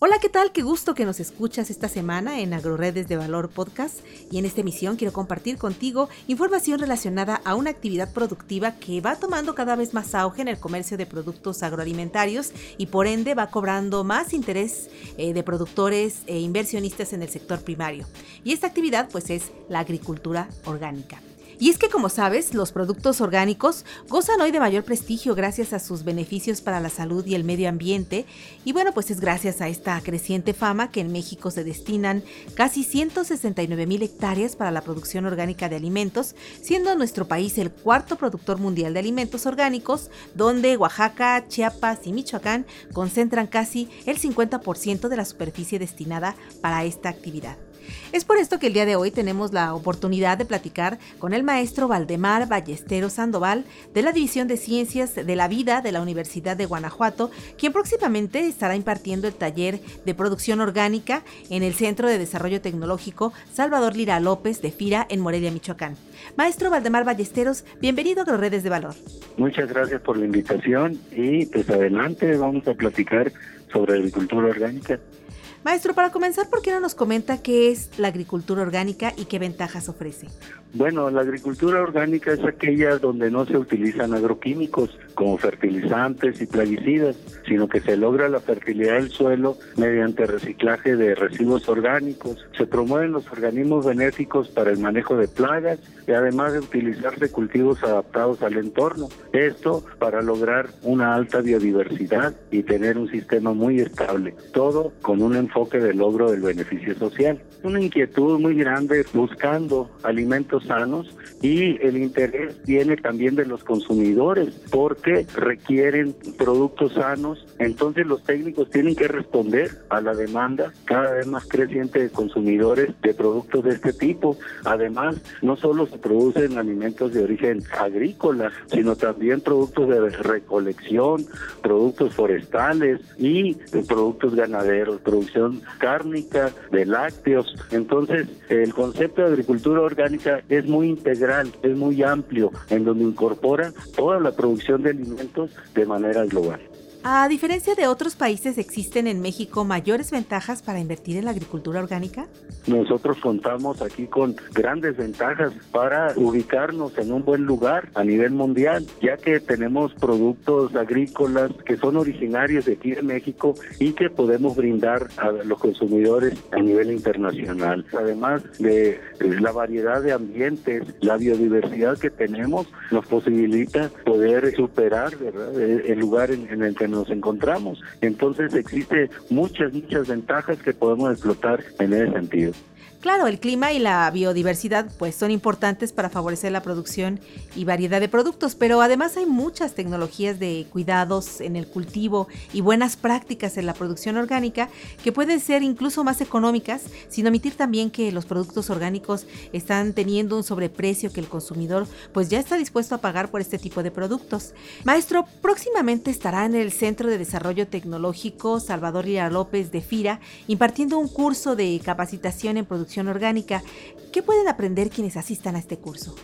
Hola, ¿qué tal? Qué gusto que nos escuchas esta semana en AgroRedes de Valor Podcast y en esta emisión quiero compartir contigo información relacionada a una actividad productiva que va tomando cada vez más auge en el comercio de productos agroalimentarios y por ende va cobrando más interés eh, de productores e inversionistas en el sector primario. Y esta actividad pues es la agricultura orgánica. Y es que como sabes, los productos orgánicos gozan hoy de mayor prestigio gracias a sus beneficios para la salud y el medio ambiente. Y bueno, pues es gracias a esta creciente fama que en México se destinan casi 169 mil hectáreas para la producción orgánica de alimentos, siendo nuestro país el cuarto productor mundial de alimentos orgánicos, donde Oaxaca, Chiapas y Michoacán concentran casi el 50% de la superficie destinada para esta actividad. Es por esto que el día de hoy tenemos la oportunidad de platicar con el maestro Valdemar Ballesteros Sandoval de la División de Ciencias de la Vida de la Universidad de Guanajuato, quien próximamente estará impartiendo el taller de producción orgánica en el Centro de Desarrollo Tecnológico Salvador Lira López de FIRA en Morelia, Michoacán. Maestro Valdemar Ballesteros, bienvenido a los Redes de Valor. Muchas gracias por la invitación y pues adelante vamos a platicar sobre agricultura orgánica. Maestro, para comenzar, ¿por qué no nos comenta qué es la agricultura orgánica y qué ventajas ofrece? Bueno, la agricultura orgánica es aquella donde no se utilizan agroquímicos como fertilizantes y plaguicidas, sino que se logra la fertilidad del suelo mediante reciclaje de residuos orgánicos. Se promueven los organismos benéficos para el manejo de plagas y además de utilizarse cultivos adaptados al entorno. Esto para lograr una alta biodiversidad y tener un sistema muy estable. Todo con un enfoque de logro del beneficio social. Una inquietud muy grande buscando alimentos sanos y el interés viene también de los consumidores porque requieren productos sanos. Entonces los técnicos tienen que responder a la demanda cada vez más creciente de consumidores de productos de este tipo. Además, no solo se producen alimentos de origen agrícola, sino también productos de recolección, productos forestales y productos ganaderos, producción cárnica, de lácteos. Entonces, el concepto de agricultura orgánica es muy integral, es muy amplio, en donde incorpora toda la producción de alimentos de manera global. A diferencia de otros países, ¿existen en México mayores ventajas para invertir en la agricultura orgánica? Nosotros contamos aquí con grandes ventajas para ubicarnos en un buen lugar a nivel mundial, ya que tenemos productos agrícolas que son originarios de aquí de México y que podemos brindar a los consumidores a nivel internacional. Además de eh, la variedad de ambientes, la biodiversidad que tenemos nos posibilita poder superar el lugar en el que nos encontramos. Entonces existe muchas, muchas ventajas que podemos explotar en ese sentido. Claro, el clima y la biodiversidad pues son importantes para favorecer la producción y variedad de productos, pero además hay muchas tecnologías de cuidados en el cultivo y buenas prácticas en la producción orgánica que pueden ser incluso más económicas, sin omitir también que los productos orgánicos están teniendo un sobreprecio que el consumidor pues ya está dispuesto a pagar por este tipo de productos. Maestro, próximamente estará en el Centro de Desarrollo Tecnológico Salvador Lira López de FIRA impartiendo un curso de capacitación en producción orgánica. ¿Qué pueden aprender quienes asistan a este curso?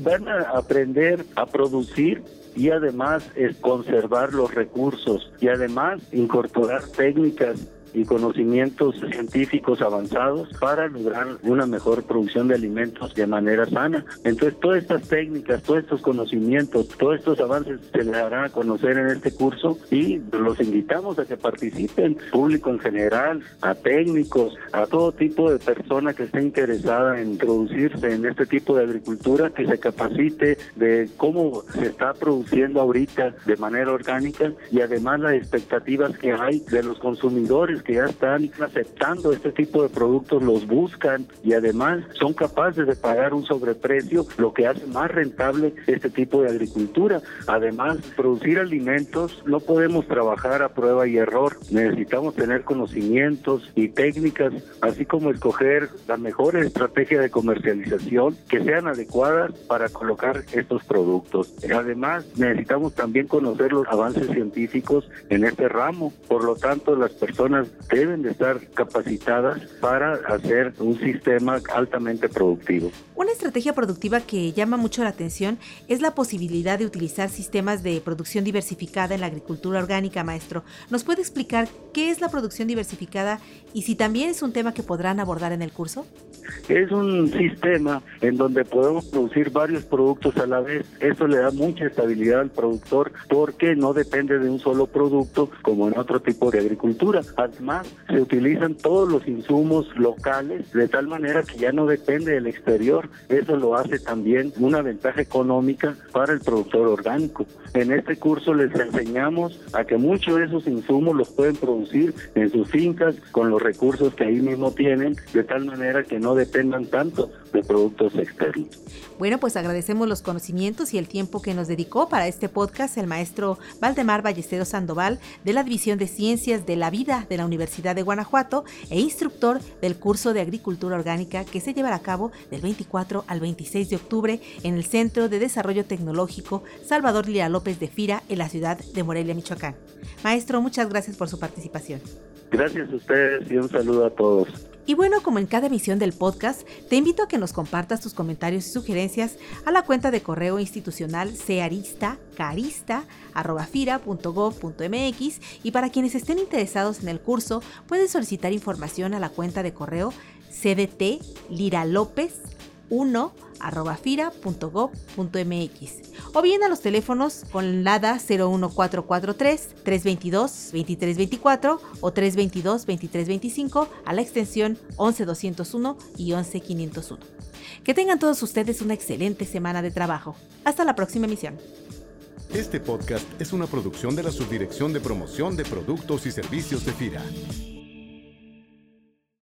Van a aprender a producir y además conservar los recursos y además incorporar técnicas y conocimientos científicos avanzados para lograr una mejor producción de alimentos de manera sana. Entonces, todas estas técnicas, todos estos conocimientos, todos estos avances se les darán a conocer en este curso y los invitamos a que participen, público en general, a técnicos, a todo tipo de persona que esté interesada en introducirse en este tipo de agricultura, que se capacite de cómo se está produciendo ahorita de manera orgánica y además las expectativas que hay de los consumidores que ya están aceptando este tipo de productos los buscan y además son capaces de pagar un sobreprecio, lo que hace más rentable este tipo de agricultura. Además, producir alimentos no podemos trabajar a prueba y error. Necesitamos tener conocimientos y técnicas, así como escoger la mejor estrategia de comercialización que sean adecuadas para colocar estos productos. Además, necesitamos también conocer los avances científicos en este ramo. Por lo tanto, las personas deben de estar capacitadas para hacer un sistema altamente productivo. Una estrategia productiva que llama mucho la atención es la posibilidad de utilizar sistemas de producción diversificada en la agricultura orgánica, maestro. ¿Nos puede explicar qué es la producción diversificada y si también es un tema que podrán abordar en el curso? Es un sistema en donde podemos producir varios productos a la vez. Eso le da mucha estabilidad al productor porque no depende de un solo producto como en otro tipo de agricultura. Además, se utilizan todos los insumos locales de tal manera que ya no depende del exterior. Eso lo hace también una ventaja económica para el productor orgánico. En este curso les enseñamos a que muchos de esos insumos los pueden producir en sus fincas con los recursos que ahí mismo tienen, de tal manera que no dependan tanto de productos externos. Bueno, pues agradecemos los conocimientos y el tiempo que nos dedicó para este podcast el maestro Valdemar Ballesteros Sandoval de la División de Ciencias de la Vida de la Universidad de Guanajuato e instructor del curso de Agricultura Orgánica que se llevará a cabo del 24 al 26 de octubre en el Centro de Desarrollo Tecnológico Salvador Lira López de Fira en la ciudad de Morelia, Michoacán. Maestro, muchas gracias por su participación. Gracias a ustedes y un saludo a todos. Y bueno, como en cada emisión del podcast, te invito a que nos compartas tus comentarios y sugerencias a la cuenta de correo institucional searistacarista.gov.mx y para quienes estén interesados en el curso, pueden solicitar información a la cuenta de correo cdtliralopez.com 1.fira.gov.mx o bien a los teléfonos con LADA 01443 322 2324 o 322 2325 a la extensión 11201 y 11501. Que tengan todos ustedes una excelente semana de trabajo. Hasta la próxima emisión. Este podcast es una producción de la Subdirección de Promoción de Productos y Servicios de FIRA.